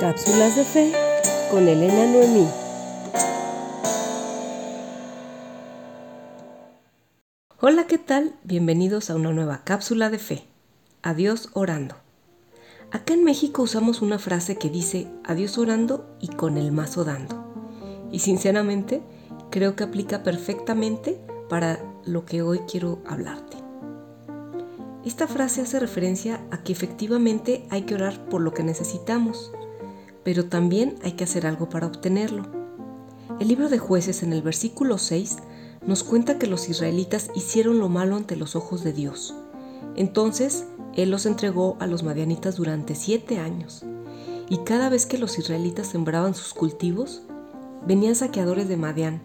Cápsulas de Fe con Elena Noemí. Hola, ¿qué tal? Bienvenidos a una nueva cápsula de fe. Adiós orando. Acá en México usamos una frase que dice adiós orando y con el mazo dando. Y sinceramente creo que aplica perfectamente para lo que hoy quiero hablarte. Esta frase hace referencia a que efectivamente hay que orar por lo que necesitamos, pero también hay que hacer algo para obtenerlo. El libro de jueces en el versículo 6 nos cuenta que los israelitas hicieron lo malo ante los ojos de Dios. Entonces Él los entregó a los madianitas durante siete años. Y cada vez que los israelitas sembraban sus cultivos, venían saqueadores de Madián,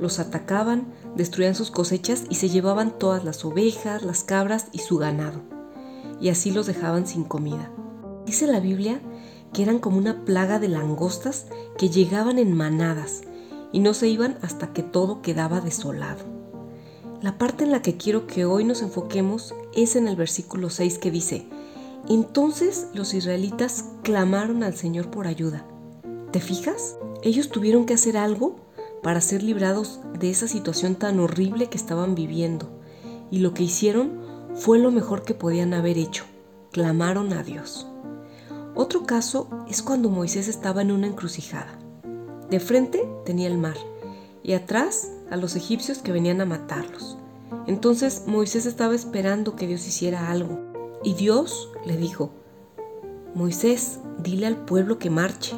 los atacaban, destruían sus cosechas y se llevaban todas las ovejas, las cabras y su ganado. Y así los dejaban sin comida. Dice la Biblia que eran como una plaga de langostas que llegaban en manadas y no se iban hasta que todo quedaba desolado. La parte en la que quiero que hoy nos enfoquemos es en el versículo 6 que dice, entonces los israelitas clamaron al Señor por ayuda. ¿Te fijas? Ellos tuvieron que hacer algo para ser librados de esa situación tan horrible que estaban viviendo. Y lo que hicieron fue lo mejor que podían haber hecho. Clamaron a Dios. Otro caso es cuando Moisés estaba en una encrucijada. De frente tenía el mar y atrás a los egipcios que venían a matarlos. Entonces Moisés estaba esperando que Dios hiciera algo. Y Dios le dijo, Moisés, dile al pueblo que marche.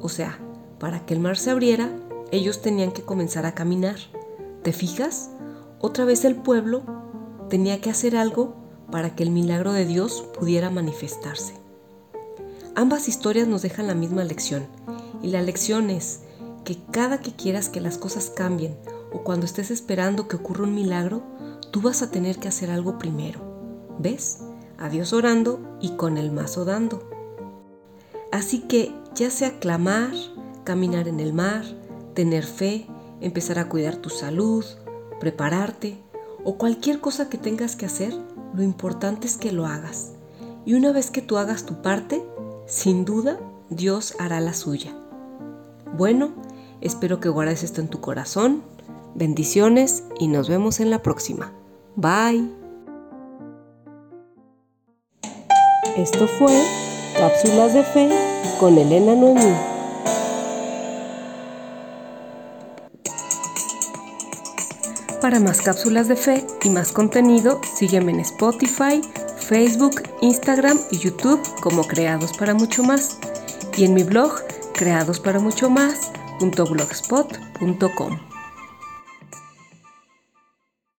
O sea, para que el mar se abriera, ellos tenían que comenzar a caminar. ¿Te fijas? Otra vez el pueblo tenía que hacer algo para que el milagro de Dios pudiera manifestarse. Ambas historias nos dejan la misma lección y la lección es que cada que quieras que las cosas cambien o cuando estés esperando que ocurra un milagro, tú vas a tener que hacer algo primero. ¿Ves? A Dios orando y con el mazo dando. Así que ya sea clamar, caminar en el mar, tener fe, empezar a cuidar tu salud, prepararte o cualquier cosa que tengas que hacer, lo importante es que lo hagas. Y una vez que tú hagas tu parte, sin duda Dios hará la suya. Bueno, espero que guardes esto en tu corazón. Bendiciones y nos vemos en la próxima. Bye. Esto fue Cápsulas de Fe con Elena Noemí. Para más cápsulas de fe y más contenido, sígueme en Spotify, Facebook, Instagram y YouTube como Creados para Mucho Más y en mi blog creadosparamuchomás.blogspot.com.